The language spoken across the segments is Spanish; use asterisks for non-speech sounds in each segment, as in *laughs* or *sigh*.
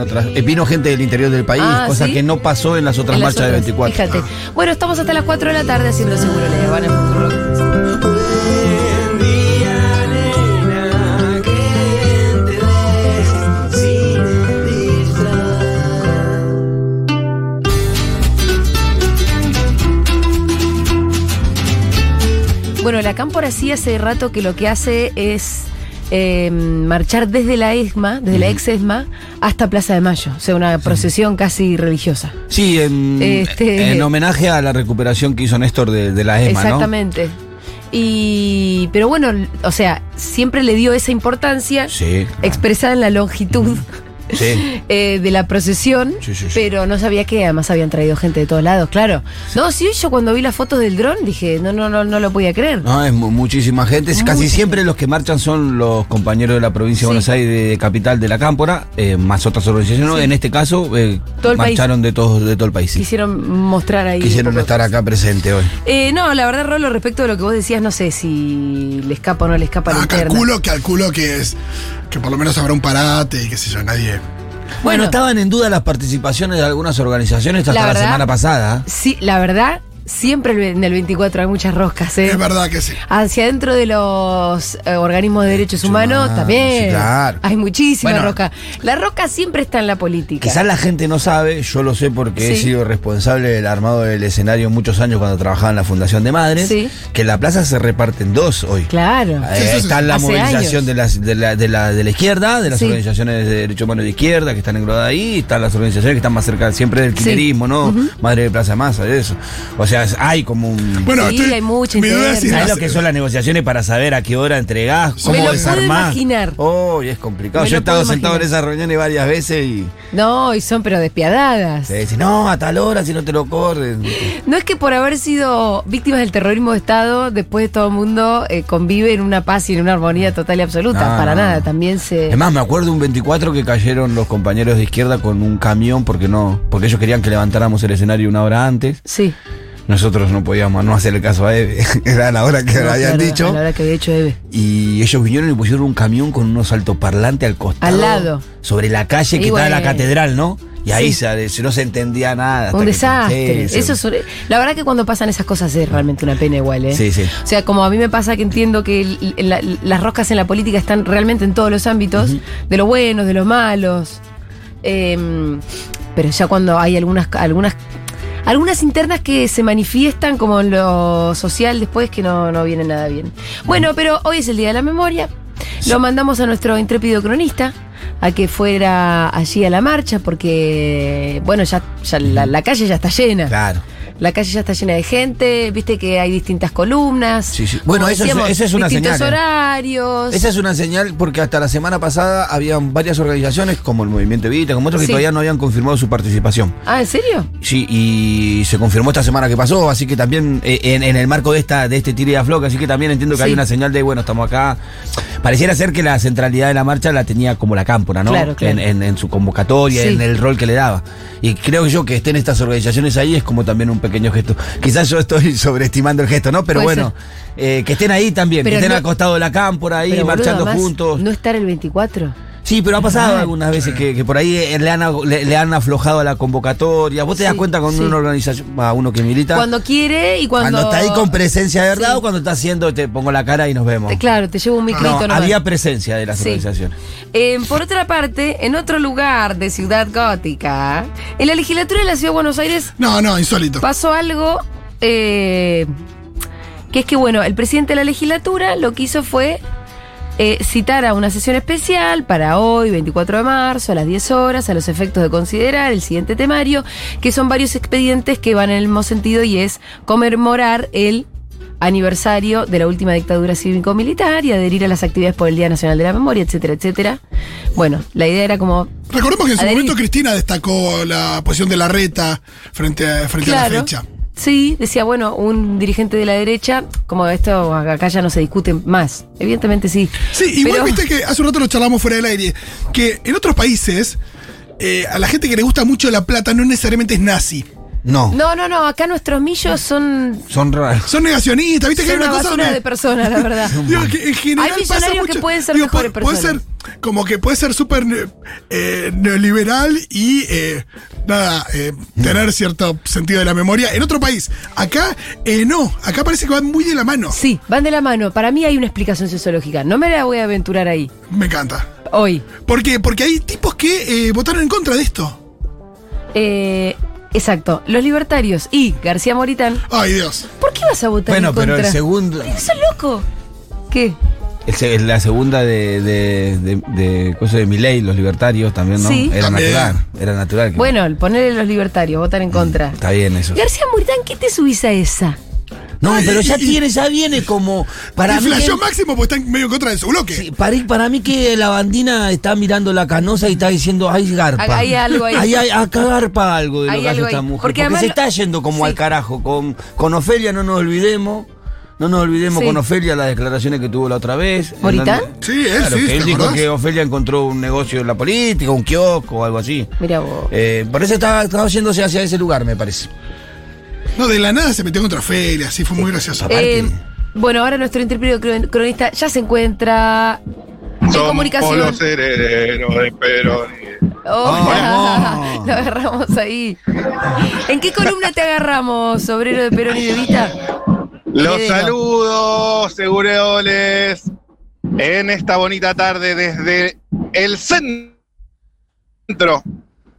Otras- eh, vino gente del interior del país, Ah, cosa ¿sí? que no pasó en las otras En las marchas del otras, 24. Fíjate. Bueno, estamos hasta las 4 de la tarde haciendo seguro Habana en Futurock. Bueno, la Cámpora sí hace rato que lo que hace es eh, marchar desde la ESMA, desde la ex ESMA, hasta Plaza de Mayo. O sea, una procesión casi religiosa. Sí, en, Este- en homenaje a la recuperación que hizo Néstor de, de la ESMA, ¿no? Exactamente. Y, pero bueno, o sea, siempre le dio esa importancia Sí. claro. expresada en la longitud Sí. *laughs* eh, de la procesión, Sí, sí, sí. pero no sabía que además habían traído gente de todos lados, claro. No, sí, yo cuando vi las fotos del dron dije, no, no, no, no lo podía creer. No, es mu- muchísima gente. Casi siempre los que marchan son los compañeros de la provincia de. Buenos Aires, de capital de la Cámpora, eh, más otras organizaciones. Sí. En este caso, eh, Todo marcharon de todo, de todo el país. sí. Quisieron mostrar ahí. Quisieron estar acá presente hoy. Eh, no, la verdad, Rolo, respecto de lo que vos decías, no sé si le escapa o no le escapa la Ah, interna. calculo, calculo que es. Que por lo menos habrá un parate y qué sé yo, nadie. Bueno, estaban en duda las participaciones de algunas organizaciones hasta La la, semana pasada. Sí, la verdad, siempre en el 24 hay muchas roscas, ¿eh? Es verdad que sí. Hacia adentro de los eh, organismos de derechos humanos también. sí, claro. Hay muchísima Bueno. rosca. La rosca siempre está en la política. Quizás la gente no sabe, yo lo sé porque he sido responsable del armado del escenario muchos años cuando trabajaba en la Fundación de Madres, Sí. que la plaza se reparte en dos hoy. Claro. Eh, está la Hace movilización de, las- de la, de, la, de la izquierda, de las organizaciones de derechos humanos de izquierda que están englobadas ahí, están las organizaciones que están más cerca siempre del kirchnerismo, ¿no? Madre de Plaza Masa, eso. O sea, hay como un... Bueno, Sí, estoy- hay mucha mi duda es si interna. ¿Sabes las- lo que son las negociaciones para saber a qué hora entregás? Me ¿Cómo lo puedo desarmás? imaginar. Oh, y es complicado. Me Yo he lo estado puedo sentado en esas reuniones varias veces y No, y son pero despiadadas. se dice, no, a tal hora si no te lo corren. No es que por haber sido víctimas del terrorismo de Estado, después todo el mundo eh, convive en una paz y en una armonía total y absoluta. No, Para no, nada, también se. Es más, me acuerdo un 24 que cayeron los compañeros de izquierda con un camión porque no, porque ellos querían que levantáramos el escenario una hora antes. Sí. Nosotros no podíamos no hacerle caso a Eve, *laughs* era la hora que No, habían claro, dicho. a La hora que había hecho Eve. Y ellos vinieron y pusieron un camión con unos altoparlantes al costado. Al lado. Sobre la calle que está la bueno. catedral, ¿no? Y ahí Sí. se, se no se entendía nada. hasta Un desastre. Eso es- la verdad que cuando pasan esas cosas es realmente una pena igual, ¿eh? Sí, sí. O sea, como a mí me pasa que entiendo que el- el- la- las roscas en la política están realmente en todos los ámbitos, de los buenos, de los malos. Em, pero ya cuando hay algunas, algunas, algunas internas que se manifiestan como en lo social después que no, no viene nada bien. Bueno, pero hoy es el Día de la Memoria. Lo mandamos a nuestro intrépido cronista a que fuera allí a la marcha porque, bueno, ya, ya la, la calle ya está llena. Claro. La calle ya está llena de gente, viste que hay distintas columnas. Sí, sí. Bueno, eso es- esa es una distintos señal, ¿eh? horarios. Esa es una señal porque hasta la semana pasada habían varias organizaciones como el Movimiento Evita, como otros que Sí. todavía no habían confirmado su participación. Ah, ¿en serio? Sí, y se confirmó esta semana que pasó, así que también eh, en, en el marco de esta de este tire afloca, así que también entiendo que hay una señal de, bueno, estamos acá. Pareciera ser que la centralidad de la marcha la tenía como la cámpora, ¿no? Claro, claro. En, en- en su convocatoria, en el rol que le daba. Y creo yo que estén estas organizaciones ahí es como también un pequeño gesto. Quizás yo estoy *laughs* sobreestimando el gesto, ¿no? Pero Puede bueno, eh, que estén ahí también, Pero que estén no- al costado de la cámpora ahí, boludo, marchando además, juntos. ¿No estar el 24? Sí, pero ha pasado Ah. algunas veces que, que por ahí eh, le han, le, le han aflojado a la convocatoria. ¿Vos te das Sí, cuenta cuando sí. una organización, a uno que milita, cuando, Cuando quiere y cuando. está ahí con presencia de verdad Sí. o cuando está haciendo te pongo la cara y nos vemos? Te- Claro, te llevo un No, micrito nomás. había presencia de las Sí. organizaciones. Eh, por otra parte, en otro lugar de Ciudad Gótica, en la legislatura de la Ciudad de Buenos Aires No, no, insólito. pasó algo eh, que es que, bueno, el presidente de la legislatura lo que hizo fue eh, citar a una sesión especial para hoy, 24 de marzo, a las 10 horas, a los efectos de considerar el siguiente temario, que son varios expedientes que van en el mismo sentido y es conmemorar el aniversario de la última dictadura cívico-militar y adherir a las actividades por el Día Nacional de la Memoria, etcétera, etcétera. Bueno, la idea era como Recordemos que en su Adherir. momento Cristina destacó la posición de la reta frente a, frente a la fecha. Sí, decía, bueno, un dirigente de la derecha, como esto acá ya no se discute más. Evidentemente sí. Sí, igual Pero- viste que hace un rato lo charlamos fuera del aire, que en otros países eh, a la gente que le gusta mucho la plata no necesariamente es nazi. No, No, no, no, acá nuestros millos son, son raros. Son negacionistas, viste que son hay una una cosa basura donde- de personas, la verdad. *laughs* Digo, que en general Hay pasa millonarios que pueden ser digo, mejores puede, puede personas. ser como que puede ser súper eh, neoliberal y eh, nada, eh, tener cierto sentido de la memoria. En otro país, acá eh, no, acá parece que van muy de la mano. Sí, van de la mano. Para mí hay una explicación sociológica. No me la voy a aventurar ahí, Me encanta. hoy. ¿Por qué? Porque hay tipos que eh, votaron en contra de esto. Eh, exacto, los libertarios y García Moritán. Ay, Dios. ¿Por qué vas a votar Bueno, en pero contra? el segundo. ¡Sos loco! ¿Qué? el la segunda de, de, de, de, cosa de Milei, los libertarios también, ¿no? Sí. Era También. natural. Era natural. que- Bueno, el ponerle los libertarios, votar en contra. Está bien eso. García Moritán, ¿qué te subís a esa? No, Ay, pero ya y- tiene, ya viene como. Para y mí, que, máximo porque está medio en contra de su bloque. sí, para, para mí que la bandina está mirando la canosa y está diciendo, hay garpa. Hay algo ahí. Hay, hay- acá garpa algo de Hay lo que hace esta ahí. mujer. Porque se lo- está yendo como Sí. al carajo. Con, con Ofelia no nos olvidemos. No nos olvidemos Sí. Con Ofelia las declaraciones que tuvo la otra vez. ¿Moritán? Sí, él Claro, sí, que él ¿te dijo acordás? que Ofelia encontró un negocio en la política, un kiosco o algo así. Mira vos. Eh, por eso estaba, estaba yéndose hacia ese lugar, me parece. No, de la nada se metió contra Felia, así fue muy gracioso. Eh, bueno, ahora nuestro cron- cronista ya se encuentra en Somos comunicación. los herederos de Perón. Oh, Vamos. *laughs* lo agarramos ahí. ¿En qué columna te agarramos, obrero de Perón y de Vita? Los saludos, segureoles, en esta bonita tarde desde el centro,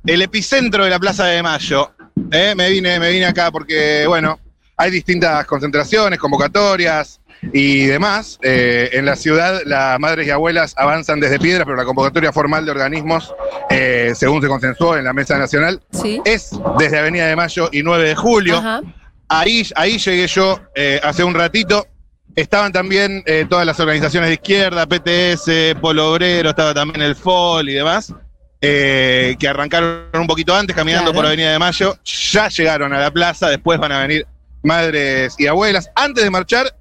el epicentro de la Plaza de Mayo. Eh, me, vine, me vine acá porque, bueno, hay distintas concentraciones, convocatorias y demás. Eh, en la ciudad, las madres y abuelas avanzan desde piedras, pero la convocatoria formal de organismos, eh, según se consensuó en la Mesa Nacional, Sí. es desde Avenida de Mayo y 9 de julio. Ajá. Ahí, ahí llegué yo eh, hace un ratito. Estaban también todas las organizaciones de izquierda, PTS, Polo Obrero, estaba también el FOL y demás, eh, que arrancaron un poquito antes caminando Claro. por Avenida de Mayo. Ya llegaron a la plaza, después van a venir madres y abuelas. Antes de marchar,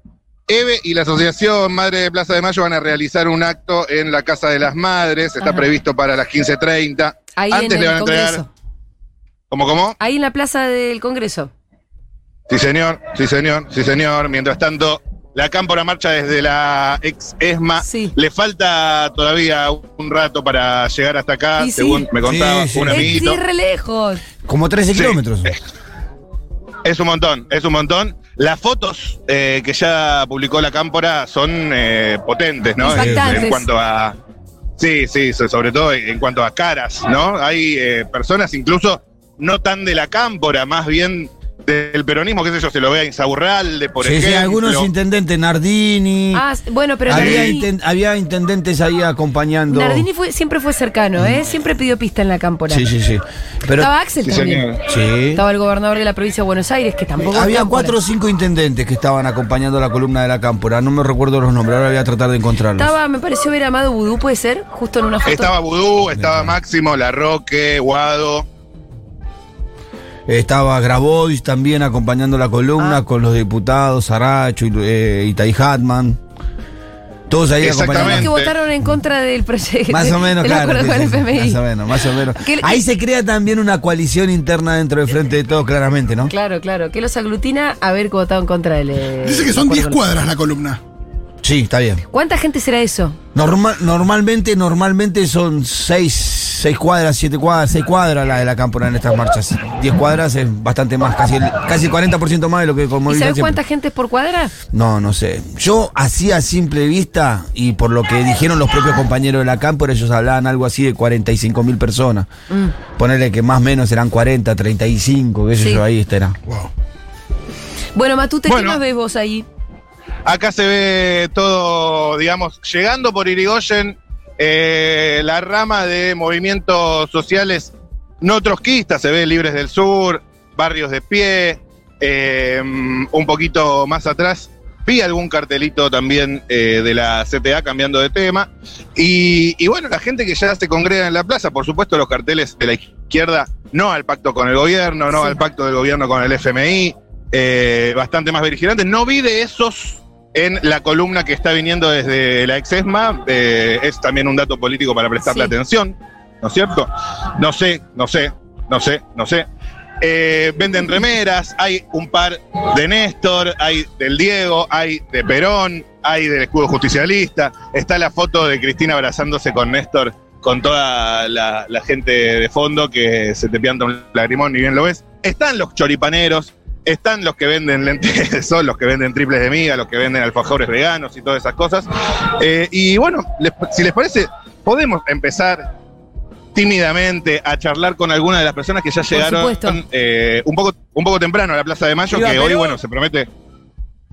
Eve y la Asociación Madre de Plaza de Mayo van a realizar un acto en la Casa de las Madres. Está Ajá. previsto para las 15.30. Ahí Antes en le van a entregar. Congreso. ¿Cómo, cómo? Ahí en la plaza del Congreso. Sí, señor, sí, señor, sí, señor. Mientras tanto, la cámpora marcha desde la ex ESMA. Sí. Le falta todavía un rato para llegar hasta acá, sí. según me contaba Sí, sí. un Es amiguito. sí, re lejos. Como 13 Sí. kilómetros. Es un montón, es un montón. Las fotos eh, que ya publicó la cámpora son eh, potentes, ¿no? En- cuanto a. Sí, sí, so- sobre todo en cuanto a caras, ¿no? Hay eh, personas incluso no tan de la cámpora, más bien del peronismo, qué sé yo, se lo ve a Insaurralde, por sí, ejemplo. sí, algunos intendentes, Nardini. Ah, bueno, pero había, Nardini, inten- había intendentes ahí acompañando. Nardini fue, siempre fue cercano, ¿eh? Siempre pidió pista en la cámpora. Sí, sí, sí. Pero, Estaba Axel Sí, también. sí. Estaba el gobernador de la provincia de Buenos Aires, que tampoco. Había cámpora. cuatro o cinco intendentes que estaban acompañando la columna de la cámpora. No me recuerdo los nombres, ahora voy a tratar de encontrarlos. Estaba, me pareció ver a Amado Vudú, puede ser, justo en una foto. Estaba Vudú, estaba Máximo, Larroque, Guado. Estaba Grabois también acompañando la columna Ah. con los diputados Saracho y eh, Itai Hatman. Todos ahí. Los que acompañando. votaron en contra del proyecto. Más o menos, *laughs* claro. acuerdo sí, con sí, el FMI. Más o menos, más o menos. Que- Ahí se crea también una coalición interna dentro del Frente de Todos, claramente, ¿no? Claro, claro. Que los aglutina a ver cómo votaron en contra del. eh, Dice que son acuerdo 10 con- cuadras la columna. Sí, está bien. ¿Cuánta gente será eso? Normal, normalmente, normalmente son seis, seis cuadras, siete cuadras, seis cuadras la de la cámpora en estas marchas. Diez cuadras es bastante más, casi el, casi el 40% más de lo que con ¿Y sabes siempre. cuánta gente es por cuadra? No, no sé. Yo así a simple vista, y por lo que dijeron los propios compañeros de la cámpora, ellos hablaban algo así de 45 mil personas. Mm. Ponerle que más o menos eran 40, 35, qué sé Sí. yo, ahí estará. Wow. Bueno, Matute, Bueno. ¿qué más ves vos ahí? Acá se ve todo, digamos, llegando por Irigoyen, eh, la rama de movimientos sociales no trotskistas, se ve Libres del Sur, Barrios de Pie, eh, un poquito más atrás. Vi algún cartelito también eh, de la CTA cambiando de tema. Y, y bueno, la gente que ya se congrega en la plaza, por supuesto los carteles de la izquierda, no al pacto con el gobierno, no Sí. al pacto del gobierno con el FMI, eh, bastante más beligerantes. No vi de esos en la columna que está viniendo desde la ex ESMA. eh, es también un dato político para prestarle Sí. atención, ¿no es cierto? No sé, no sé, no sé, no sé. Eh, venden remeras, hay un par de Néstor, hay del Diego, hay de Perón, hay del escudo justicialista. Está la foto de Cristina abrazándose con Néstor, con toda la, la gente de fondo que se te pianta un lagrimón, ni bien lo ves. Están los choripaneros, están los que venden lentes *laughs* de sol, los que venden triples de miga, los que venden alfajores veganos y todas esas cosas. Eh, y bueno, les- si les parece, podemos empezar tímidamente a charlar con alguna de las personas que ya llegaron eh, un, poco, un poco temprano a la Plaza de Mayo, Viva que hoy, bueno, se promete.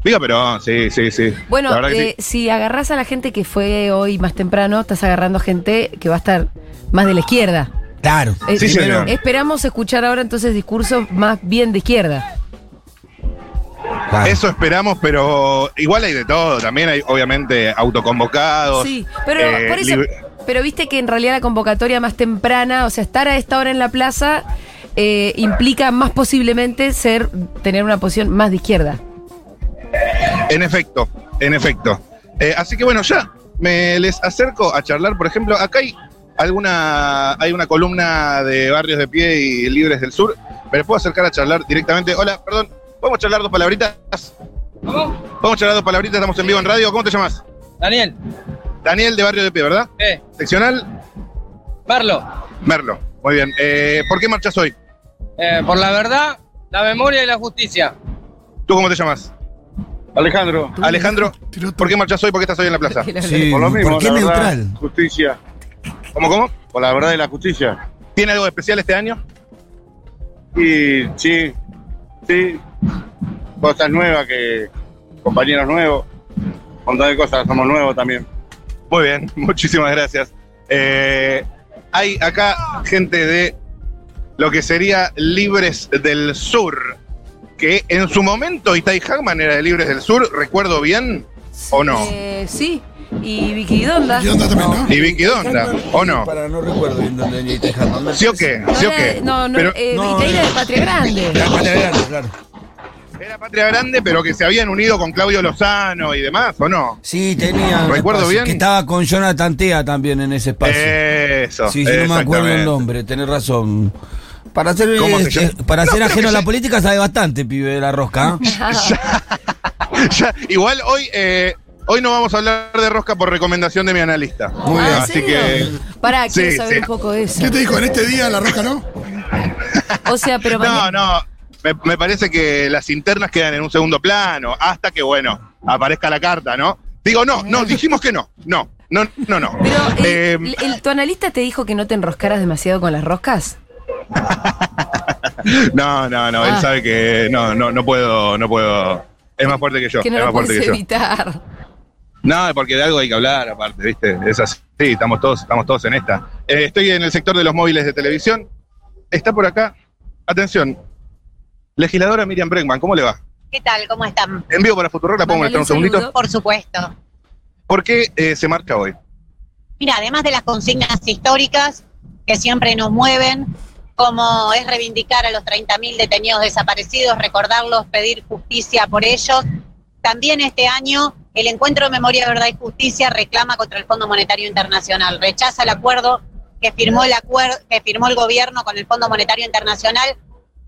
Viva Perón, sí, sí, sí. Bueno, eh, sí. si agarrás a la gente que fue hoy más temprano, estás agarrando gente que va a estar más de la izquierda. Claro. Eh, Sí, señor. Esperamos escuchar ahora entonces discursos más bien de izquierda. Claro. Eso esperamos, pero igual hay de todo. También hay, obviamente, autoconvocados. Sí, pero eh, por eso, pero viste que en realidad la convocatoria más temprana, o sea, estar a esta hora en la plaza eh, implica más posiblemente ser tener una posición más de izquierda. En efecto, en efecto. Eh, así que bueno, ya me les acerco a charlar. Por ejemplo, acá hay alguna, hay una columna de Barrios de Pie y Libres del Sur. Me les puedo acercar a charlar directamente. Hola, perdón, ¿podemos charlar dos palabritas? ¿Cómo? ¿Podemos charlar dos palabritas? Estamos en vivo en radio. ¿Cómo te llamas? Daniel, Daniel de Barrio de Pie, ¿verdad? eh, Seccional Merlo, Merlo. Muy bien. Eh, ¿Por qué marchas hoy? eh, por la verdad, la memoria y la justicia. ¿Tú cómo te llamas? Alejandro, Alejandro, ¿por qué marchas hoy? ¿Por qué estás hoy en la plaza? *laughs* Sí, por lo mismo, ¿Por qué la verdad, neutral? justicia. ¿Cómo, cómo? Por la verdad y la justicia. ¿Tiene algo especial este año? Y sí, sí, cosas nuevas que compañeros nuevos, un montón de cosas, somos nuevos también. Muy bien, *laughs* muchísimas gracias. Eh, hay acá gente de lo que sería Libres del Sur, que en su momento Itai Hagman era de Libres del Sur, recuerdo bien, ¿o no? Eh, sí, y Vicky Donda. Y onda también, ¿no? Y Vicky Donda, ¿o no? Para, no recuerdo bien dónde venía Itejano. Me ¿Sí o qué? No, ¿Sí o era- qué? no, no, Pero eh, no, Vicky era no. de Patria Grande. Era Patria Grande, claro. Era Patria Grande, pero que se habían unido con Claudio Lozano y demás, ¿o no? Sí, tenía. un ¿Recuerdo espacio, bien? Que estaba con Jonathan Tea también en ese espacio. Eso. sí, sí, no me acuerdo el nombre, tenés razón. Para ser, ¿Cómo se eh, llama? para No, ser ajeno a la ya- política sabe bastante, pibe de la rosca. ¿eh? *laughs* *laughs* Ya, igual hoy, eh, hoy no vamos a hablar de rosca por recomendación de mi analista. Muy bien. Ah, ¿en Así serio? que. Pará, quiero Sí, saber sí. un poco de eso. ¿Qué te dijo? En este día la roja no. O sea, pero No, mañana- no. Me, me parece que las internas quedan en un segundo plano, hasta que, bueno, aparezca la carta, ¿no? Digo, no, no, dijimos que no. No, no, no, no. Pero, Eh, el- el- ¿tu analista te dijo que no te enroscaras demasiado con las roscas? *laughs* no, no, no. Él Ah. sabe que no, no, no puedo, no puedo. Es más fuerte que yo. que no es lo más fuerte que yo. evitar. No, porque de algo hay que hablar, aparte, ¿viste? Es así. Sí, estamos todos, estamos todos en esta. Eh, estoy en el sector de los móviles de televisión. Está por acá. Atención. Legisladora Miriam Bregman, ¿cómo le va? ¿Qué tal? ¿Cómo están? En vivo para Futuro, ¿la Mándale molestar un segundito? Por supuesto. ¿Por qué eh, se marcha hoy? Mira, además de las consignas históricas que siempre nos mueven, como es reivindicar a los 30.000 detenidos desaparecidos, recordarlos, pedir justicia por ellos, también este año el Encuentro de Memoria, Verdad y Justicia reclama contra el Fondo Monetario Internacional, rechaza el acuerdo que firmó el acuerdo que firmó el gobierno con el Fondo Monetario Internacional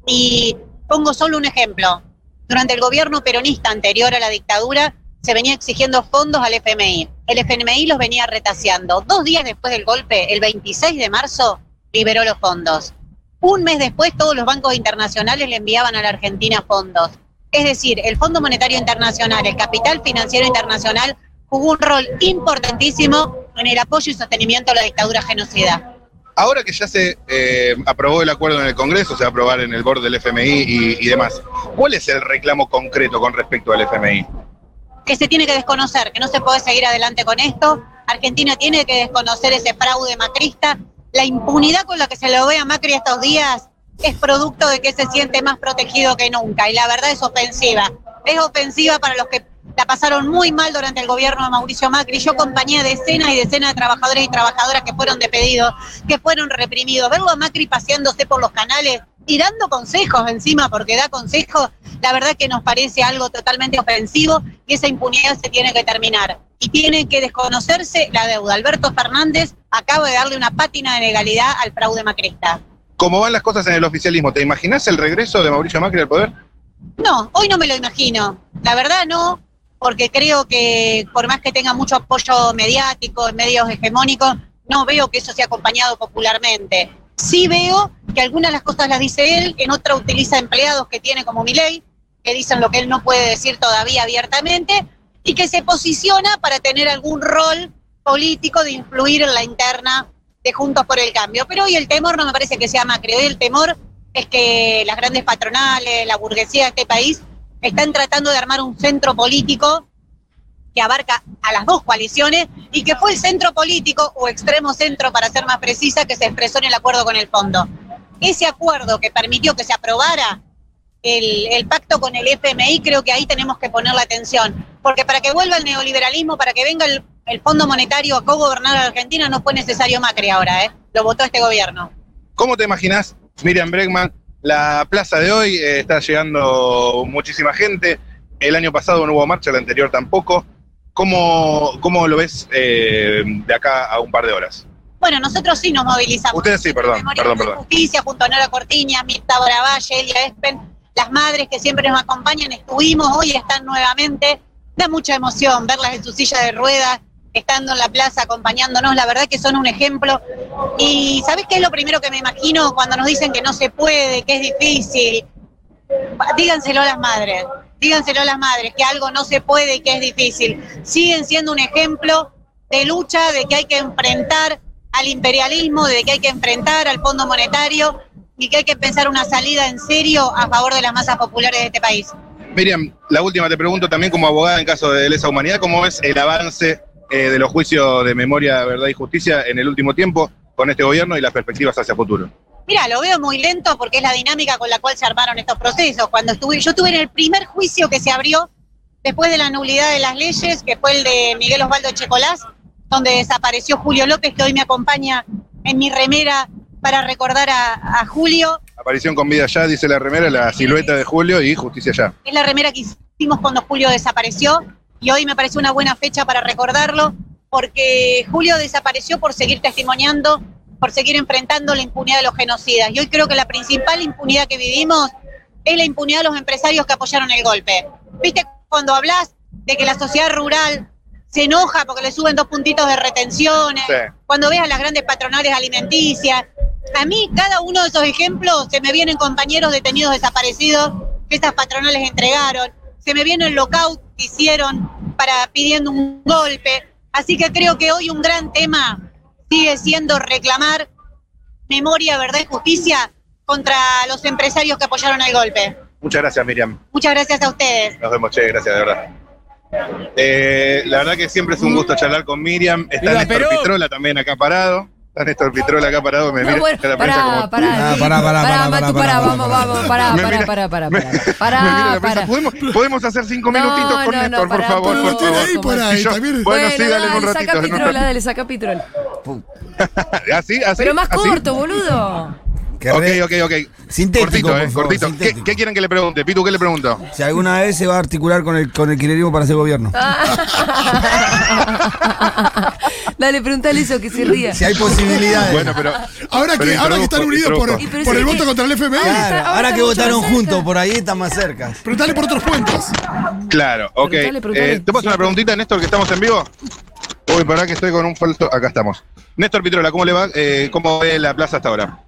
y pongo solo un ejemplo. Durante el gobierno peronista anterior a la dictadura se venía exigiendo fondos al FMI. El FMI los venía retaseando. Dos días después del golpe, el 26 de marzo, liberó los fondos. Un mes después, todos los bancos internacionales le enviaban a la Argentina fondos. Es decir, el Fondo Monetario Internacional, el capital financiero internacional, jugó un rol importantísimo en el apoyo y sostenimiento a la dictadura genocida. Ahora que ya se eh, aprobó el acuerdo en el Congreso, se va a aprobar en el board del FMI y, y demás, ¿cuál es el reclamo concreto con respecto al FMI? que se tiene que desconocer, que no se puede seguir adelante con esto. Argentina tiene que desconocer ese fraude macrista. La impunidad con la que se lo ve a Macri estos días es producto de que se siente más protegido que nunca y la verdad es ofensiva. Es ofensiva para los que la pasaron muy mal durante el gobierno de Mauricio Macri. Yo acompañé a decenas y decenas de trabajadores y trabajadoras que fueron despedidos, que fueron reprimidos. Verlo a Macri paseándose por los canales y dando consejos encima, porque da consejos, la verdad que nos parece algo totalmente ofensivo y esa impunidad se tiene que terminar. Y tiene que desconocerse la deuda. Alberto Fernández acaba de darle una pátina de legalidad al fraude macrista. como van las cosas en el oficialismo, ¿te imaginas el regreso de Mauricio Macri al poder? No, hoy no me lo imagino. La verdad no, porque creo que por más que tenga mucho apoyo mediático en medios hegemónicos, no veo que eso sea acompañado popularmente. Sí veo que algunas de las cosas las dice él, en otra utiliza empleados que tiene como Milei, que dicen lo que él no puede decir todavía abiertamente, y que se posiciona para tener algún rol político de influir en la interna de Juntos por el Cambio. Pero hoy el temor no me parece que sea Macri, hoy el temor es que las grandes patronales, la burguesía de este país, están tratando de armar un centro político que abarca a las dos coaliciones y que fue el centro político o extremo centro, para ser más precisa, que se expresó en el acuerdo con el fondo. Ese acuerdo que permitió que se aprobara el, pacto con el FMI, creo que ahí tenemos que poner la atención, porque para que vuelva el neoliberalismo, para que venga el, el Fondo Monetario a co-gobernar a la Argentina, no fue necesario Macri ahora, ¿eh? lo votó este gobierno. ¿Cómo te imaginas, Miriam Bregman, la plaza de hoy? eh, está llegando muchísima gente. El año pasado no hubo marcha, el anterior tampoco. ¿Cómo, cómo lo ves eh, de acá a un par de horas? Bueno, nosotros sí nos movilizamos. Ustedes sí, perdón, Memoria perdón, perdón. Justicia, junto a Nora Cortiña, Mirta Bravalle, Elia Espen, las madres que siempre nos acompañan, estuvimos, hoy están nuevamente. Da mucha emoción verlas en su silla de ruedas, estando en la plaza acompañándonos. La verdad que son un ejemplo. Y ¿sabés qué es lo primero que me imagino cuando nos dicen que no se puede, que es difícil? Díganselo a las madres, díganselo a las madres, que algo no se puede y que es difícil. Siguen siendo un ejemplo de lucha, de que hay que enfrentar al imperialismo, de que hay que enfrentar al Fondo Monetario y que hay que pensar una salida en serio a favor de las masas populares de este país. Miriam, la última te pregunto también como abogada en caso de lesa humanidad, ¿cómo ves el avance eh, de los juicios de memoria, verdad y justicia en el último tiempo con este gobierno y las perspectivas hacia futuro? Mira, lo veo muy lento porque es la dinámica con la cual se armaron estos procesos. Cuando estuve, yo estuve en el primer juicio que se abrió después de la nulidad de las leyes, que fue el de Miguel Osvaldo Checolás, donde desapareció Julio López, que hoy me acompaña en mi remera para recordar a, a Julio. Aparición con vida ya, dice la remera, la silueta de Julio y justicia ya. Es la remera que hicimos cuando Julio desapareció y hoy me parece una buena fecha para recordarlo porque Julio desapareció por seguir testimoniando, por seguir enfrentando la impunidad de los genocidas. Y hoy creo que la principal impunidad que vivimos es la impunidad de los empresarios que apoyaron el golpe. ¿Viste cuando hablas de que la sociedad rural se enoja porque le suben dos puntitos de retenciones? Sí. Cuando ves a las grandes patronales alimenticias. A mí, cada uno de esos ejemplos, se me vienen compañeros detenidos desaparecidos que estas patronales entregaron. Se me viene el lockout que hicieron para pidiendo un golpe. Así que creo que hoy un gran tema sigue siendo reclamar memoria, verdad y justicia contra los empresarios que apoyaron el golpe. Muchas gracias, Miriam. Muchas gracias a ustedes. Nos vemos, che, gracias, de verdad. Eh, la verdad que siempre es un gusto charlar con Miriam. Está ¡Viva Néstor! Pitrola también acá parado. Está Néstor Pitrola acá parado, me No, mira bueno, a la prensa pará, como... pará, Ah, pará, pará, pará, Matu, pará, pará, pará, vamos, pará, vamos, pará, pará, pará, pará, pará. ¿Podemos, podemos hacer cinco minutitos No, con no, Néstor, por favor, pero por no tiene favor. ahí por ahí, Y yo- también. Bueno, sí, dale un dale, ratito. saca pitrola, dale, saca pitrola. *laughs* ¿Así? ¿Así? Pero más corto, boludo. Que Ok, re- ok, ok. Sintético, cortito, por eh, favor, cortito. ¿Qué, sintético. qué quieren que le pregunte? Pitu, ¿qué le pregunto? Si alguna vez se va a articular con el, con el kirchnerismo para hacer gobierno. *laughs* Dale, preguntale eso, que se ría. Si hay posibilidades. Bueno, pero... Ahora Pero que, ahora que están unidos por, el voto contra el FMI, Claro, ahora que votaron juntos, por ahí están más cerca. preguntale por otros puentes. Claro, ok. Preguntale, preguntale. Eh, ¿Te paso una preguntita, Néstor, que estamos en vivo? Uy, pará que estoy con un falso... Acá estamos. Néstor Pitrola, ¿cómo le va? Eh, ¿Cómo ve la plaza hasta ahora?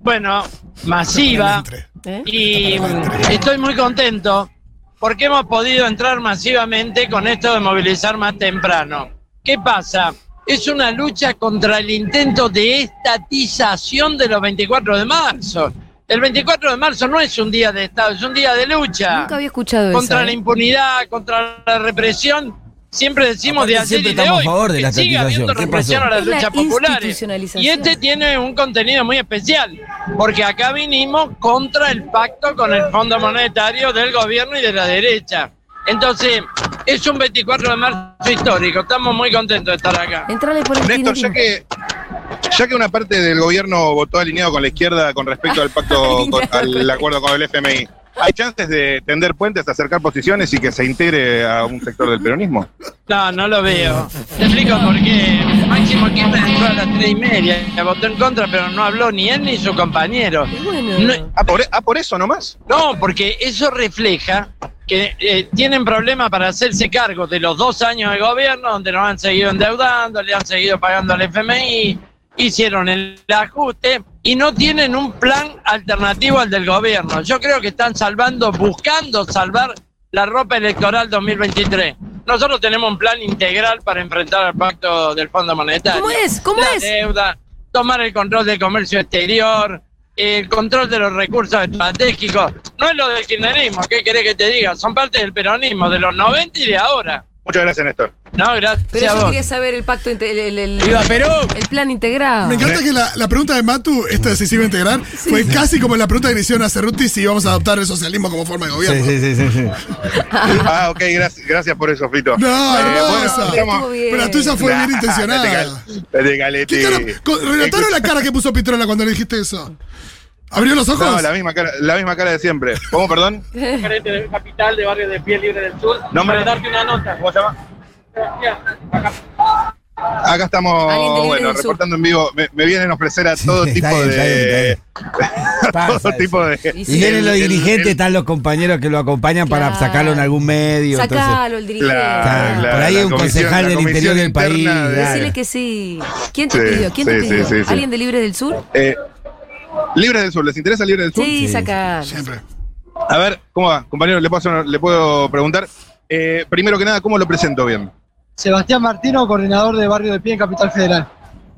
Bueno, masiva. ¿Eh? Y estoy muy contento porque hemos podido entrar masivamente con esto de movilizar más temprano. ¿Qué pasa? Es una lucha contra el intento de estatización de los 24 de marzo. El 24 de marzo no es un día de Estado, es un día de lucha. Nunca había escuchado contra eso. la ¿eh? impunidad, contra la represión. Siempre decimos Aparte, de ayer siempre y de estamos hoy a favor de la que sigue estatización. habiendo ¿Qué represión pasó? a las Es la luchas populares. Y este tiene un contenido muy especial, porque acá vinimos contra el pacto con el Fondo Monetario del gobierno y de la derecha. Entonces, es un 24 de marzo histórico, estamos muy contentos de estar acá. Entrale por el Néstor, ya que, ya que una parte del gobierno votó alineado con la izquierda con respecto al pacto, *laughs* con- al acuerdo con el FMI, ¿Hay chances de tender puentes, acercar posiciones y que se integre a un sector del peronismo? No, no lo veo. Te explico por qué. Máximo Kirchner entró a las tres y media, votó en contra, pero no habló ni él ni su compañero. Bueno. No- ¿Ah, por, ah, por eso nomás? No, porque eso refleja que eh, tienen problemas para hacerse cargo de los dos años de gobierno, donde nos han seguido endeudando, le han seguido pagando al FMI, hicieron el ajuste y no tienen un plan alternativo al del gobierno. Yo creo que están salvando, buscando salvar la ropa electoral 2023. Nosotros tenemos un plan integral para enfrentar al pacto del Fondo Monetario. ¿Cómo es? ¿Cómo la es? deuda, tomar el control del comercio exterior, el control de los recursos estratégicos. No es lo del kirchnerismo, ¿qué querés que te diga? Son parte del peronismo de los 90 y de ahora. Muchas gracias, Néstor. No, gracias Pero yo vos. quería saber el pacto, el, el- el- ¡Viva Perú! el plan integrado. Me encanta que la, la pregunta de Matu, esta de si se iba a integrar, fue casi como la pregunta que le hicieron a Cerruti si íbamos a adoptar el socialismo como forma de gobierno. Sí, sí, sí, sí, sí. *laughs* Ah, ok, gracias, gracias por eso, Fito. No, Eh, hermosa. bueno. Pero la tuya fue bien intencionada. con- Relataron la cara que puso Pitrola cuando le dijiste eso. ¿Abrió los ojos? No, la misma cara, la misma cara de siempre. ¿Cómo, perdón? gerente del capital de Barrio de Pie Libre del Sur. Nombre. Para darte una nota. ¿Cómo se llama? Acá estamos, bueno, reportando en vivo. Me, me vienen a ofrecer a todo Sí, tipo bien, de. está *laughs* todo tipo de. Y vienen los dirigentes, están los compañeros que lo acompañan para sacarlo en algún medio. entonces- Sacalo, el dirigente. Claro, Claro, claro, por ahí hay un concejal del interior del país. Decirle que sí. ¿Quién te Sí, pidió? ¿Quién te pidió? sí, sí, sí. ¿Alguien de Libre del Sur? Eh, Libre del Sur, ¿les interesa Libre del Sur? Sí, Sí. saca. Siempre. A ver, ¿cómo va? Compañero, ¿le puedo, hacer- le puedo preguntar? Eh, primero que nada, ¿cómo lo presento bien? Sebastián Martino, coordinador de Barrio de Pie en Capital Federal.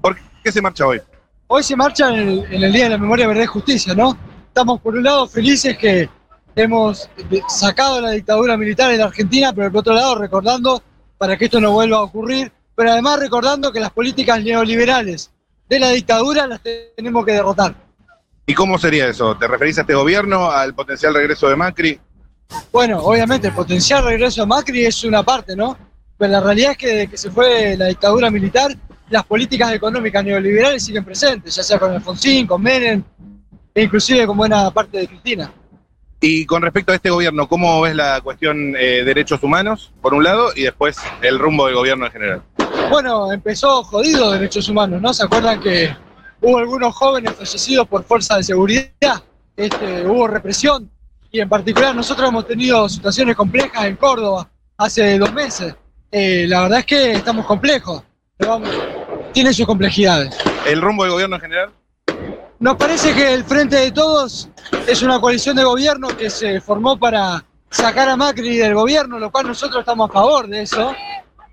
¿Por qué se marcha hoy? Hoy se marcha en el, en el Día de la Memoria, Verdad y Justicia, ¿no? Estamos por un lado felices que hemos sacado la dictadura militar en la Argentina, pero por otro lado recordando para que esto no vuelva a ocurrir, pero además recordando que las políticas neoliberales de la dictadura las tenemos que derrotar. ¿Y cómo sería eso? ¿Te referís a este gobierno, al potencial regreso de Macri? Bueno, obviamente el potencial regreso a Macri es una parte, ¿no? Pero la realidad es que desde que se fue la dictadura militar, las políticas económicas neoliberales siguen presentes, ya sea con Alfonsín, con Menem, e inclusive con buena parte de Cristina. Y con respecto a este gobierno, ¿cómo ves la cuestión eh, derechos humanos, por un lado, y después el rumbo del gobierno en general? Bueno, empezó jodido derechos humanos, ¿no? ¿Se acuerdan que hubo algunos jóvenes fallecidos por fuerza de seguridad? Este, hubo represión y en particular nosotros hemos tenido situaciones complejas en Córdoba hace dos meses. Eh, la verdad es que estamos complejos, pero vamos, tiene sus complejidades. ¿El rumbo del gobierno en general? Nos parece que el Frente de Todos es una coalición de gobierno que se formó para sacar a Macri del gobierno, lo cual nosotros estamos a favor de eso,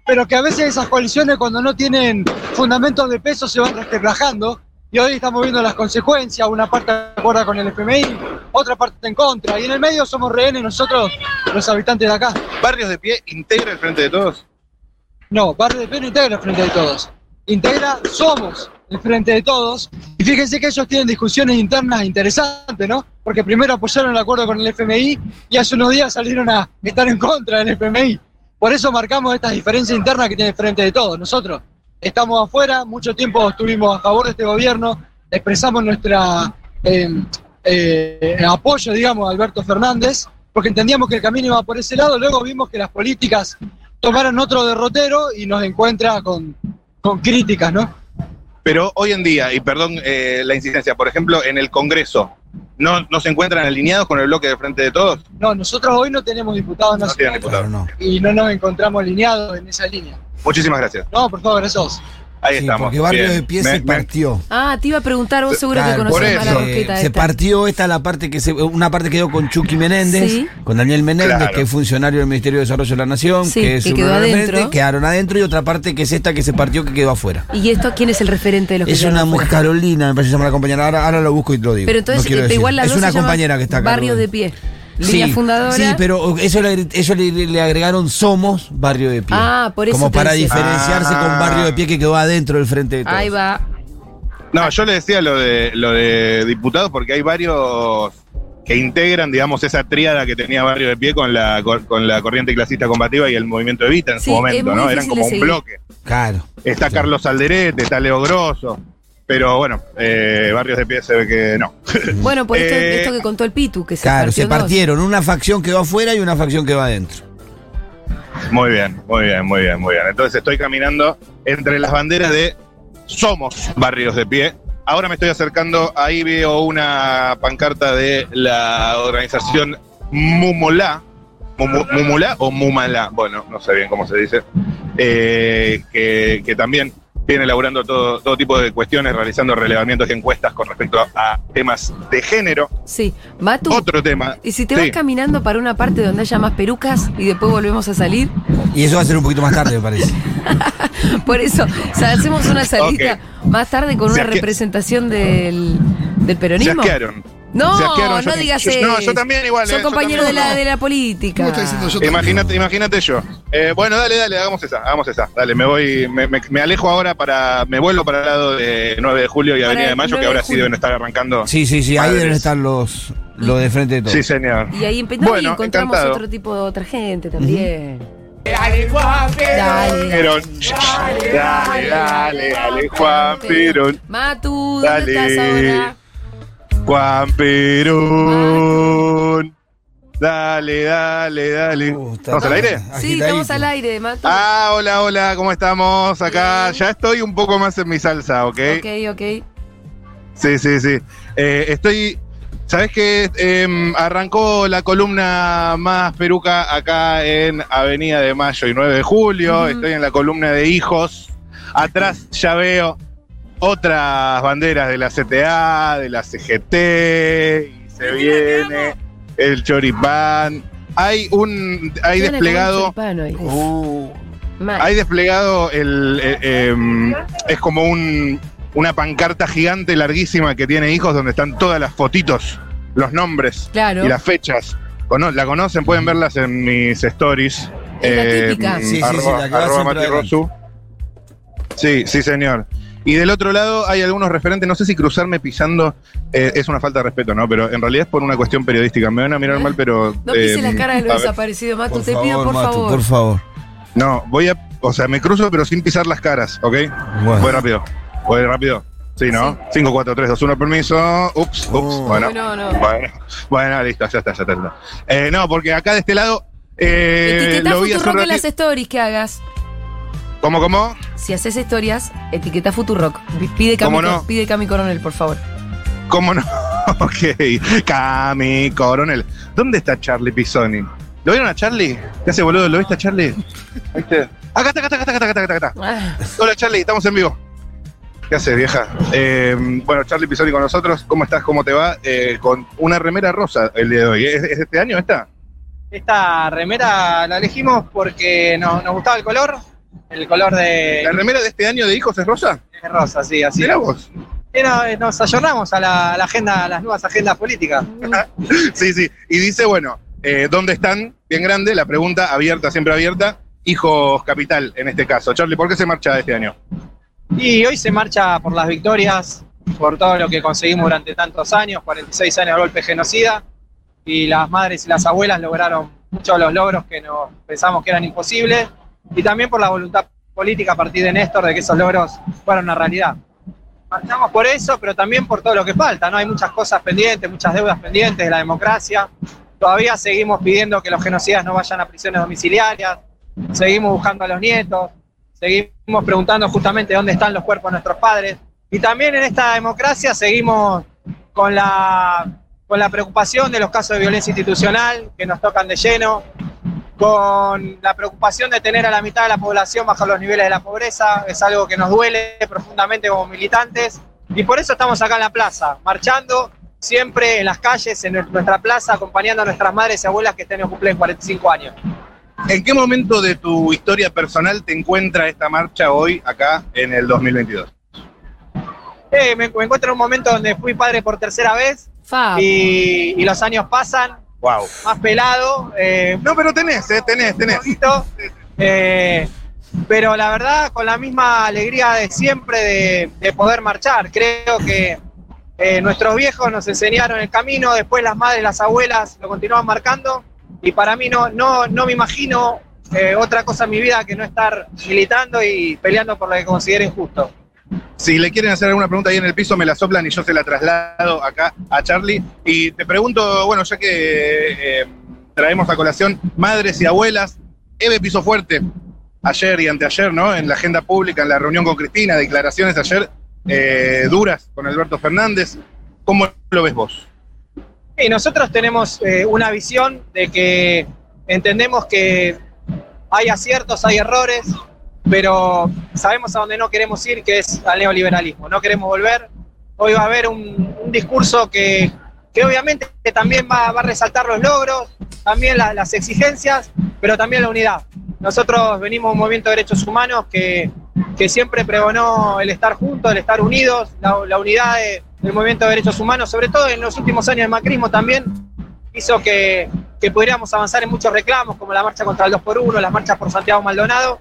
pero que a veces esas coaliciones cuando no tienen fundamentos de peso se van resquebrajando y hoy estamos viendo las consecuencias, una parte acuerda con el FMI, otra parte está en contra y en el medio somos rehenes nosotros, los habitantes de acá. ¿Barrios de pie integra el frente de todos? No, Barrio de Pie no integra el Frente de Todos. Integra Somos el Frente de Todos. Y fíjense que ellos tienen discusiones internas interesantes, ¿no? Porque primero apoyaron el acuerdo con el FMI y hace unos días salieron a estar en contra del FMI. Por eso marcamos estas diferencias internas que tiene el Frente de Todos. Nosotros estamos afuera, mucho tiempo estuvimos a favor de este gobierno, expresamos nuestra eh, eh, apoyo, digamos, a Alberto Fernández, porque entendíamos que el camino iba por ese lado, luego vimos que las políticas tomaron otro derrotero y nos encuentra con, con críticas, ¿no? Pero hoy en día, y perdón eh, la insistencia, por ejemplo, en el Congreso, ¿no, ¿no se encuentran alineados con el bloque de frente de todos? No, nosotros hoy no tenemos diputados No tienen nacionales no. y no nos encontramos alineados en esa línea. Muchísimas gracias. No, por favor, esos. Ahí Sí, estamos. porque Barrio Bien. de Pie Me- se me- partió. Ah, te iba a preguntar, vos seguro que Claro, conocés por más la rosqueta se esta. partió esta la parte que se, una parte quedó con Chucky Menéndez, Sí. con Daniel Menéndez, Claro. que es funcionario del Ministerio de Desarrollo de la Nación, Sí, que es que quedó adentro. quedaron adentro y otra parte que es esta que se partió que quedó afuera. ¿Y esto quién es el referente de los que Es una mujer Carolina, me parece que se llama la compañera. Ahora, ahora lo busco y lo digo. Pero entonces, no quiero eh, decir. igual las es una se compañera que está acá. Barrio de Pie. Línea Sí, fundadora. Sí, pero eso le, eso le, le agregaron Somos Barrio de Pie. Ah, por eso Como te para decía. diferenciarse Ah. con Barrio de Pie que quedó adentro del frente de todos. Ahí va. No, yo le decía lo de lo de diputados porque hay varios que integran, digamos, esa tríada que tenía Barrio de Pie con la con, la corriente clasista combativa y el movimiento Evita en Sí, su momento, ¿no? Eran como de un bloque. Claro. Está Carlos Alderete, está Leo Grosso. Pero bueno, eh, Barrios de Pie se ve que no. *laughs* Bueno, por esto, Eh, esto que contó el Pitu, que se Claro, partió se dos. partieron. Una facción quedó afuera y una facción quedó adentro. Muy bien, muy bien, muy bien, muy bien. Entonces estoy caminando entre las banderas de Somos Barrios de Pie. Ahora me estoy acercando, ahí veo una pancarta de la organización Mumolá. Mumu- Mumulá o Mumalá, bueno, no sé bien cómo se dice, eh, que, que también viene elaborando todo, todo tipo de cuestiones, realizando relevamientos y encuestas con respecto a, a temas de género. Sí, Matu. Otro tema. Y si te Sí. vas caminando para una parte donde haya más perucas y después volvemos a salir, Y eso va a ser un poquito más tarde, me parece. *laughs* por eso, o sea, hacemos una salita más tarde con Se una representación del, del Se peronismo. asquearon. No, yo- no digas yo- eso. no, yo también igual, eh, Soy yo compañero de la, de la política. ¿Cómo está diciendo yo también? Imagínate, imagínate yo. Eh, bueno, dale, dale, hagamos esa, hagamos esa. Dale, me voy, me, me- me alejo ahora para, me vuelvo para el lado de 9 de julio y Para Avenida de Mayo, 9 que de ahora sí julio. deben estar arrancando. Sí, sí, sí. Ahí deben estar los, los de frente de todo. Sí, señor. Y ahí y Bueno, encontramos encantado. otro tipo de otra gente también. Dale. Perón. Dale, dale, dale, Juan Perón. Matu, ¿dónde Dale. estás ahora? Juan Perón. Dale, dale, dale. Uh, ¿Estamos al aire? Sí, estamos al aire. Ah, hola, hola, ¿cómo estamos? Acá Bien. ya estoy un poco más en mi salsa, ¿ok? Ok, ok. Sí, sí, sí. Eh, estoy. ¿Sabes qué? Em, arrancó la columna más peruca acá en Avenida de Mayo y 9 de Julio. Estoy en la columna de hijos. Atrás ya veo otras banderas de la CTA, de la CGT. Y se viene el choripán. Hay un. Hay desplegado. Uh. Hay desplegado el. eh, em, es como un, una pancarta gigante larguísima que tiene hijos donde están todas las fotitos, los nombres Claro. y las fechas. Cono- la conocen, pueden verlas en mis stories. Es la típica. Sí, sí, sí, la que va. Sí, sí, señor. Y del otro lado hay algunos referentes, no sé si cruzarme pisando eh, es una falta de respeto, ¿no? Pero en realidad es por una cuestión periodística. Me van a mirar mal, pero. No eh, las caras de a los desaparecidos, Matu. por te favor, pido, por Matu, favor. por favor. No, voy a. O sea, me cruzo, pero sin pisar las caras, ¿ok? Bueno. Voy rápido. Voy rápido. Sí, ¿no? 5, 4, 3, 2, 1, permiso. Ups, ups. Oh. Bueno. No, no. Bueno, bueno, listo, ya está, ya está. ya está. Eh, no, porque acá de este lado. Eh, Etiquetá lo un Futurock en las stories que hagas. ¿Cómo, cómo? Si haces historias, etiqueta Futurock. Pide Cami, ¿Cómo no? pide Cami Coronel, por favor. ¿Cómo no? *laughs* ok. Cami, coronel. ¿Dónde está Charlie Pisoni? ¿Lo vieron a Charlie? ¿Qué hace, boludo? ¿Lo viste a Charlie? ¿Viste? Acá está, acá está, acá está, acá está, acá está. Ah, Hola Charlie, estamos en vivo. ¿Qué haces, vieja? Eh, bueno, Charlie Pisoni con nosotros. ¿Cómo estás? ¿Cómo te va? Eh, con una remera rosa el día de hoy. ¿Es, es de este año esta? Esta remera la elegimos porque nos, nos gustaba el color, el color de, ¿La remera de este año de hijos es rosa? de rosa, sí, así. Mirá vos. No- eh, nos ayornamos a la, a la agenda, a las nuevas agendas políticas. *laughs* Sí, sí. Y dice, bueno, eh, ¿dónde están? Bien grande, la pregunta abierta, siempre abierta. Hijos Capital, en este caso. Charlie, ¿por qué se marcha este año? Y hoy se marcha por las victorias, por todo lo que conseguimos durante tantos años, 46 años de golpe genocida, y las madres y las abuelas lograron muchos de los logros que nos pensamos que eran imposibles, y también por la voluntad política a partir de Néstor de que esos logros fueran una realidad. Marchamos por eso, pero también por todo lo que falta, ¿no? Hay muchas cosas pendientes, muchas deudas pendientes de la democracia. Todavía seguimos pidiendo que los genocidas no vayan a prisiones domiciliarias, seguimos buscando a los nietos, seguimos preguntando justamente dónde están los cuerpos de nuestros padres. Y también en esta democracia seguimos con la, con la preocupación de los casos de violencia institucional que nos tocan de lleno, con la preocupación de tener a la mitad de la población bajo los niveles de la pobreza, es algo que nos duele profundamente como militantes. Y por eso estamos acá en la plaza, marchando siempre en las calles, en nuestra plaza, acompañando a nuestras madres y abuelas que estén en cumplen 45 años. ¿En qué momento de tu historia personal te encuentra esta marcha hoy, acá, en el 2022? Eh, me, me encuentro en un momento donde fui padre por tercera vez y, y los años pasan, Wow. más pelado, eh, No, pero tenés, eh, tenés, tenés. poquito, eh, pero la verdad con la misma alegría de siempre de, de poder marchar. Creo que eh, nuestros viejos nos enseñaron el camino, después las madres, las abuelas lo continúan marcando y para mí no, no, no me imagino eh, otra cosa en mi vida que no estar militando y peleando por lo que consideren justo. Si le quieren hacer alguna pregunta ahí en el piso, me la soplan y yo se la traslado acá a Charlie. Y te pregunto, bueno, ya que eh, traemos a colación madres y abuelas, Eve Piso Fuerte, ayer y anteayer, ¿no? En la agenda pública, en la reunión con Cristina, declaraciones ayer eh, duras con Alberto Fernández. ¿Cómo lo ves vos? Y nosotros tenemos eh, una visión de que entendemos que hay aciertos, hay errores, pero sabemos a dónde no queremos ir, que es al neoliberalismo. No queremos volver. Hoy va a haber un, un discurso que, que obviamente también va, va a resaltar los logros, también la- las exigencias, pero también la unidad. Nosotros venimos de un movimiento de derechos humanos que, que siempre pregonó el estar juntos, el estar unidos, la, la unidad de- del movimiento de derechos humanos, sobre todo en los últimos años del macrismo también, hizo que, que pudiéramos avanzar en muchos reclamos, como la marcha contra el 2x1, las marchas por Santiago Maldonado,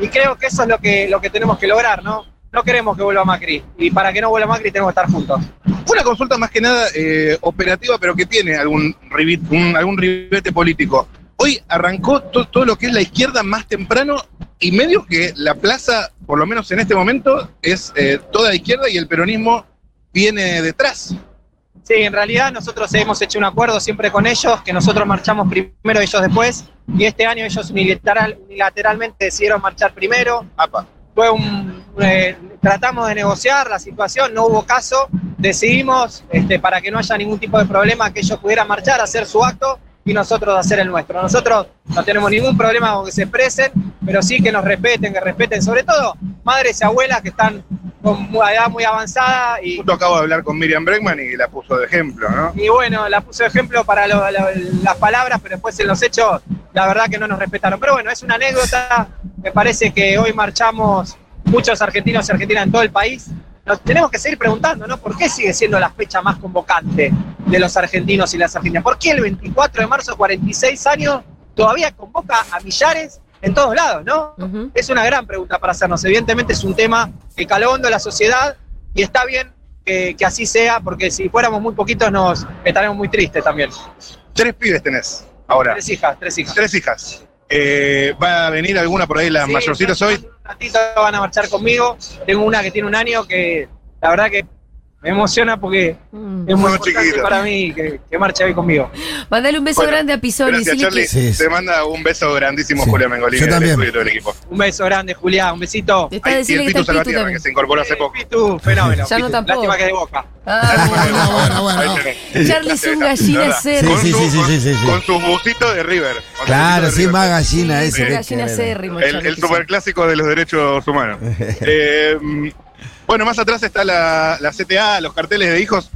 y creo que eso es lo que, lo que tenemos que lograr, ¿no? No queremos que vuelva Macri, y para que no vuelva Macri tenemos que estar juntos. Una consulta más que nada eh, operativa, pero que tiene algún, algún ribete político. Hoy arrancó to- todo lo que es la izquierda más temprano y medio que la plaza, por lo menos en este momento, es eh, toda izquierda y el peronismo viene detrás. Sí, en realidad nosotros hemos hecho un acuerdo siempre con ellos, que nosotros marchamos primero, ellos después, y este año ellos unilateral- unilateralmente decidieron marchar primero. Apa. Fue un, eh, tratamos de negociar la situación, no hubo caso, decidimos, este, para que no haya ningún tipo de problema, que ellos pudieran marchar, hacer su acto y nosotros hacer el nuestro. Nosotros no tenemos ningún problema con que se expresen, pero sí que nos respeten, que respeten sobre todo madres y abuelas que están con una edad muy avanzada y, Justo acabo de hablar con Miriam Bregman y la puso de ejemplo, ¿no? y bueno, la puse de ejemplo para lo- lo- las palabras, pero después en los hechos, la verdad que no nos respetaron. Pero bueno, es una anécdota. Me parece que hoy marchamos muchos argentinos y argentinas en todo el país. Nos tenemos que seguir preguntando, ¿no? ¿Por qué sigue siendo la fecha más convocante de los argentinos y las argentinas? ¿Por qué el 24 de marzo, 46 años, todavía convoca a millares en todos lados, ¿no? Es una gran pregunta para hacernos. Evidentemente es un tema que caló hondo en la sociedad y está bien que, que así sea, porque si fuéramos muy poquitos nos estaremos muy tristes también. Tres pibes tenés ahora. Tres hijas, tres hijas. Tres hijas. Eh, ¿Va a venir alguna por ahí, las Sí, mayorcitas hoy? Van a marchar conmigo. Tengo una que tiene un año que la verdad que me emociona porque Mm. es muy importante chiquita. para mí que, que marche hoy conmigo. Mandale un beso Bueno, grande a Pisoni. Charlie. Sí, sí. Te manda un beso grandísimo, Sí. Julia Mengolini, Yo del también. estudio y todo el equipo. Un beso grande, Julián. Un besito. te está Ay, y el que Pitu Salvatierra, que se incorporó hace poco. Pitu, fenómeno. *laughs* Ya no Pitu. tampoco. Lástima que es de boca. Ah, *laughs* Bueno, bueno, bueno. Ahí tenés. Charlie es un gallina. Con Sí, sí, sí, con- sí, sí, sí. Con sus busitos de River. Claro, sí, River. más gallina Sí, ese. gallina acérrimo, El, Charlie el Pisoni. superclásico de los derechos humanos. *laughs* Eh, bueno, más atrás está la, la CTA, los carteles de hijos.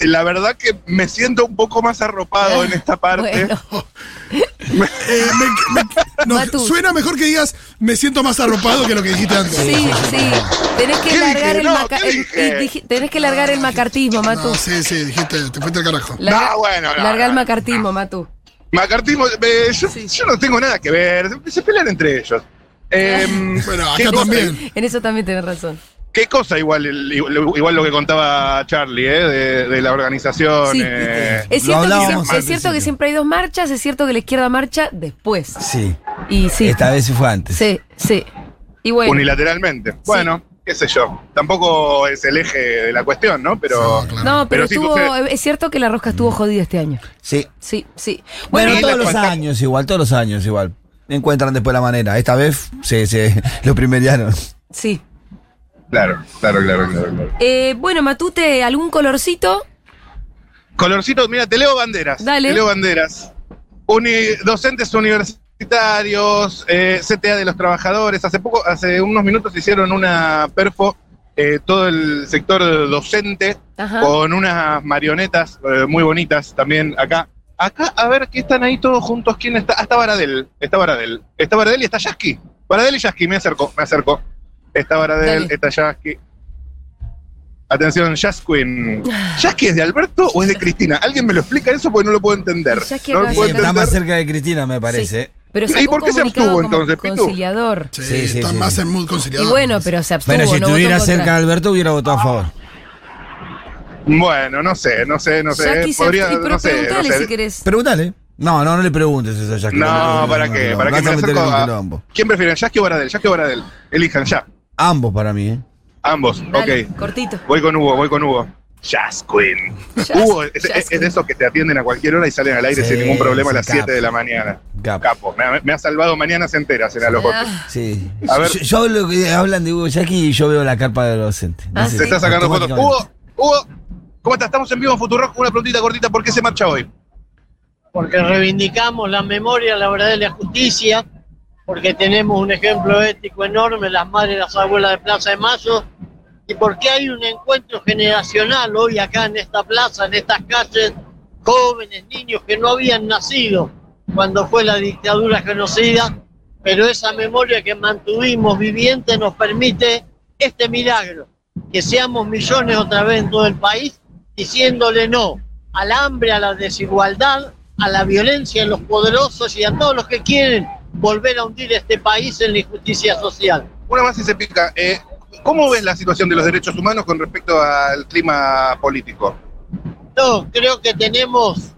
La verdad que me siento un poco más arropado en esta *laughs* parte. Bueno, *laughs* Eh, me- me- no, suena mejor que digas, me siento más arropado que lo que dijiste antes. sí, sí. Tenés que ¿Qué largar el, No, maca- ¿qué el- dije? y dije- tenés que largar el macartismo, Matu. No, sí, sí, dijiste, te fuiste al carajo. Larga, No, bueno, no, larga el no. macartismo, Matu. Macartismo, eh, yo, yo no tengo nada que ver. Se pelean entre ellos. *laughs* Eh, Bueno, ¿qué acá también. En eso también tenés razón. Qué cosa igual, igual lo que contaba Charlie, ¿eh? de, de la organización. Sí. eh, Es cierto, que, siempre, al es cierto que principio. siempre hay dos marchas, es cierto que la izquierda marcha después. Sí. Y sí. Esta vez sí fue antes. Sí, sí. Y bueno. unilateralmente. Bueno, qué sé yo. Tampoco es el eje de la cuestión, ¿no? Pero. Sí, claro. No, pero, Pero sí estuvo, sucede. es cierto que la rosca estuvo jodida este año. Sí. Sí, sí. Bueno, todos los cuenta- años igual, todos los años igual. Encuentran después la manera. Esta vez se, se lo primeriaron. sí. Claro, claro, claro, claro. claro. Eh, bueno, Matute, ¿algún colorcito? Colorcito, mira, te leo banderas. Dale. Te leo banderas. Uni- docentes universitarios, eh, CTA de los trabajadores. Hace poco, hace unos minutos hicieron una perfo, eh, todo el sector docente, Ajá. con unas marionetas eh, muy bonitas también acá. Acá, a ver, ¿qué están ahí todos juntos? ¿Quién está? Ah, está Baradel. Está Baradel. Está Baradel y está Yasky. Baradel y Yasky, me acerco, me acerco. Está Baradel, Dale. está Yasky. Atención, Jazz Queen. ¿Yasky es de Alberto o es de Cristina? ¿Alguien me lo explica eso? Porque no lo puedo entender. Yasky no lo puedo de Está más cerca de Cristina, me parece. Sí. Pero ¿Y por qué se abstuvo como entonces, Pitu? conciliador. Sí, Sí, sí, está sí, más en mood Y conciliador. bueno, pero se abstuvo. Bueno, si no estuviera votó cerca de. Alberto hubiera votado a favor. Bueno, no sé, no sé, no sé. Jackie se Podría. Y pero no sé, no si querés. Pregúntale. No, no, no le preguntes eso a Jackie. No, ¿para qué? ¿Para qué me acerco un a-. ¿Quién prefieren, Yasky o Baradel? Yasky o Baradel. Elijan ya. Ambos para mí, ¿eh? Ambos, Dale, ok. cortito. Voy con Hugo, voy con Hugo. Jazz Queen. Jazz- Hugo es, Jazz es- es de esos que te atienden a cualquier hora y salen al aire Sí, sin ningún problema a las capo. 7 de la mañana. Capo. Capo. Me ha, me ha salvado mañanas enteras en. Ah, Sí. A ver. Yo, yo hablo que hablan de Hugo Jackie y yo veo la carpa de los docentes. No Ah, sé, Se está sacando fotos. Hugo, Hugo, ¿cómo estás? Estamos en vivo en Futurock. Una preguntita cortita. ¿Por qué se marcha hoy? porque reivindicamos la memoria, la verdad y la justicia, porque tenemos un ejemplo ético enorme, las madres y las abuelas de Plaza de Mayo, y porque hay un encuentro generacional hoy acá en esta plaza, en estas calles, jóvenes, niños que no habían nacido cuando fue la dictadura genocida, pero esa memoria que mantuvimos viviente nos permite este milagro, que seamos millones otra vez en todo el país diciéndole no al hambre, a la desigualdad, a la violencia en los poderosos y a todos los que quieren volver a hundir este país en la injusticia social. Una más y se pica. Eh, ¿Cómo ves la situación de los derechos humanos con respecto al clima político? No, creo que tenemos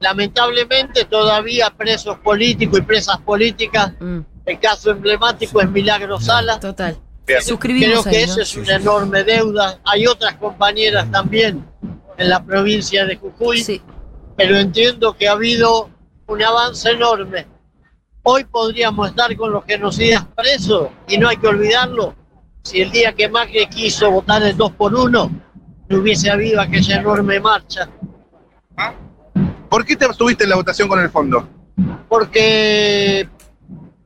lamentablemente todavía presos políticos y presas políticas. mm, El caso emblemático es Milagro Sala. total. Bien. Suscribimos Creo que ahí, eso ¿no? es una enorme deuda. Hay otras compañeras también en la provincia de Jujuy. Sí. pero entiendo que ha habido un avance enorme. Hoy podríamos estar con los genocidas presos y no hay que olvidarlo. Si el día que Macri quiso votar el 2 por 1 no hubiese habido aquella enorme marcha. ¿Por qué te abstuviste en la votación con el fondo? Porque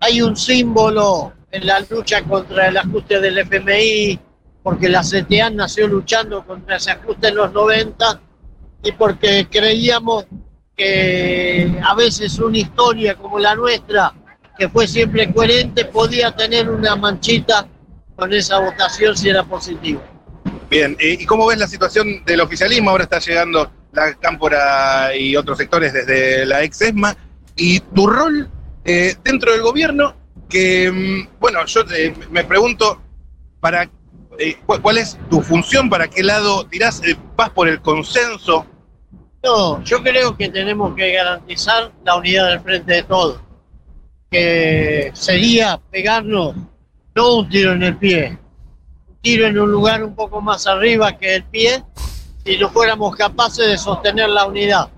hay un símbolo en la lucha contra el ajuste del FMI, porque la CTA nació luchando contra ese ajuste en los 90 y porque creíamos que a veces una historia como la nuestra, que fue siempre coherente, podía tener una manchita con esa votación si era positivo. Bien, ¿y cómo ves la situación del oficialismo? Ahora está llegando la Cámpora y otros sectores desde la ex ESMA. ¿Y tu rol eh, dentro del gobierno? Que, mm, bueno, yo me pregunto, para eh, ¿cuál, cuál es tu función? ¿Para qué lado tirás? Eh, ¿Vas por el consenso? No, yo creo que tenemos que garantizar la unidad del frente de todos. Que sería pegarnos no un tiro en el pie, un tiro en un lugar un poco más arriba que el pie, si no fuéramos capaces de sostener la unidad.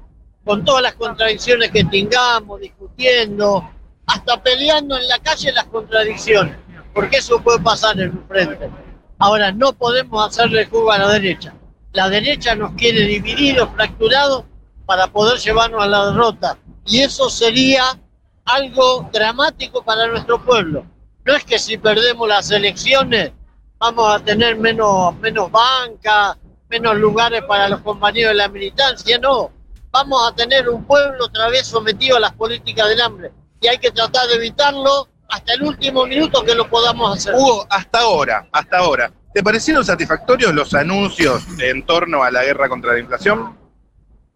Con todas las contradicciones que tengamos, discutiendo, hasta peleando en la calle las contradicciones, porque eso puede pasar en un frente. Ahora, no podemos hacerle jugo a la derecha. La derecha nos quiere divididos, fracturados, para poder llevarnos a la derrota. Y eso sería algo dramático para nuestro pueblo. No es que si perdemos las elecciones vamos a tener menos, menos menos lugares para los compañeros de la militancia, no. Vamos a tener un pueblo otra vez sometido a las políticas del hambre. Y hay que tratar de evitarlo hasta el último minuto que lo podamos hacer. Hugo, hasta ahora, hasta ahora, ¿te parecieron satisfactorios los anuncios en torno a la guerra contra la inflación?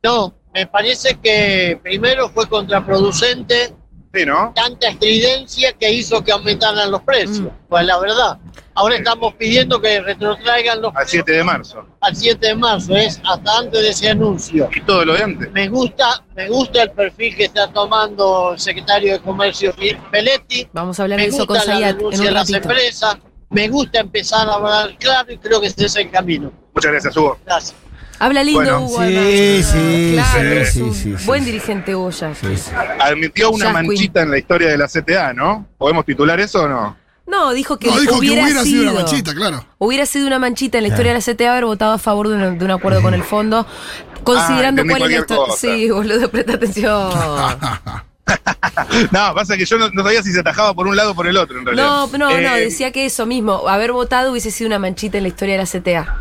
No, me parece que primero fue contraproducente Sí, ¿no? tanta estridencia que hizo que aumentaran los precios. Pues la verdad. Ahora estamos pidiendo que retrotraigan los Al 7 de marzo. al 7 de marzo, es hasta antes de ese anuncio. Y todo lo de antes. Me gusta, me gusta el perfil que está tomando el secretario de Comercio Peletti. Vamos a hablar de eso con Zayat en un de las empresas. Me gusta empezar a hablar claro y creo que ese es el camino. Muchas gracias, Hugo. Gracias. Habla lindo, Bueno, Hugo. sí, sí, Claro, sí, es sí, un sí, sí, Buen sí. dirigente, Hugo ya. Sí, sí. Admitió una Queen. manchita en la historia de la CTA, ¿no? ¿Podemos titular eso o no? No, dijo que No, dijo que hubiera, hubiera sido sido una manchita, claro. Hubiera sido una manchita en la historia de la CTA haber votado a favor de un, de un acuerdo con el fondo, considerando Ah, cuál es la historia. Sí, boludo, presta atención. *laughs* *laughs* No, pasa que yo no, no sabía si se atajaba por un lado o por el otro, en realidad. No, no, no, Eh, decía que eso mismo, haber votado hubiese sido una manchita en la historia de la CTA.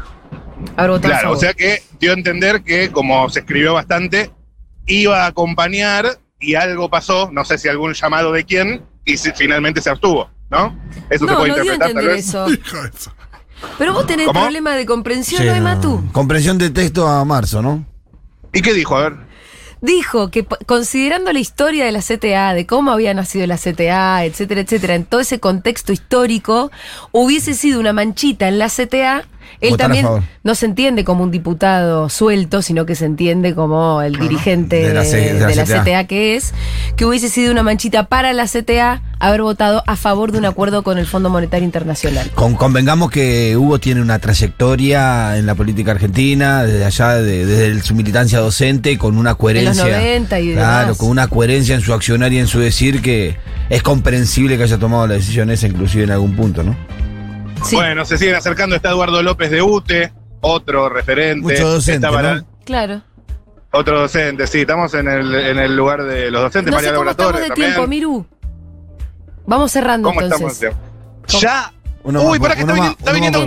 Haber votado Claro, o sea que dio a entender que, como se escribió bastante, iba a acompañar y algo pasó, no sé si algún llamado de quién, y si- finalmente se abstuvo, ¿no? Eso se no, puede no dio a interpretar tal entender vez. eso. *laughs* Pero vos tenés ¿Cómo? problema de comprensión, Sí, ¿no. Matu? Comprensión de texto a marzo, ¿no? ¿Y qué dijo? A ver. Dijo que considerando la historia de la CTA, de cómo había nacido la CTA, etcétera, etcétera, en todo ese contexto histórico, hubiese sido una manchita en la CTA Él votar también no se entiende como un diputado suelto, sino que se entiende como el dirigente De la la, C- de la CTA. CTA. que es, que hubiese sido una manchita para la CTA haber votado a favor de un acuerdo con el Fondo Monetario Internacional. Con- convengamos que Hugo tiene una trayectoria en la política argentina, desde allá, de- desde su militancia docente, con una coherencia. 90 y Claro, con una coherencia en su accionar y en su decir que es comprensible que haya tomado la decisión esa, inclusive en algún punto, ¿no? Sí, Bueno, se siguen acercando. Está Eduardo López de UTE, otro referente. Mucho docente, claro. Otro docente, sí, estamos en el, en el lugar de los docentes. No María sé cómo estamos Torres de también. tiempo, Miru. Vamos cerrando ¿Cómo estamos entonces. Ya. Uno Uy, más, pará que está viniendo, está viniendo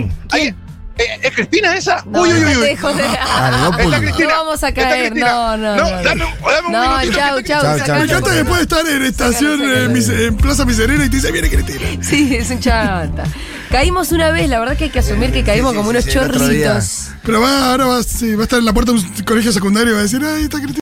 eh, ¿Es Cristina esa? No, uy, uy, no uy, te uy. Dale, no Está pulgues. Cristina. No vamos a caer, no, no, No, no. dame, dame un No, minutito. chau, que está chau, Chau, Me encanta porque- después de estar en estación eh, en Plaza Miserere y te dice, viene Cristina. Sí, es un chata. Caímos una vez, la verdad que hay que asumir que caímos sí, como unos sí, chorritos. Pero va, ahora va, sí, va a estar en la puerta de un colegio secundario y va a decir, ay, está Cristina.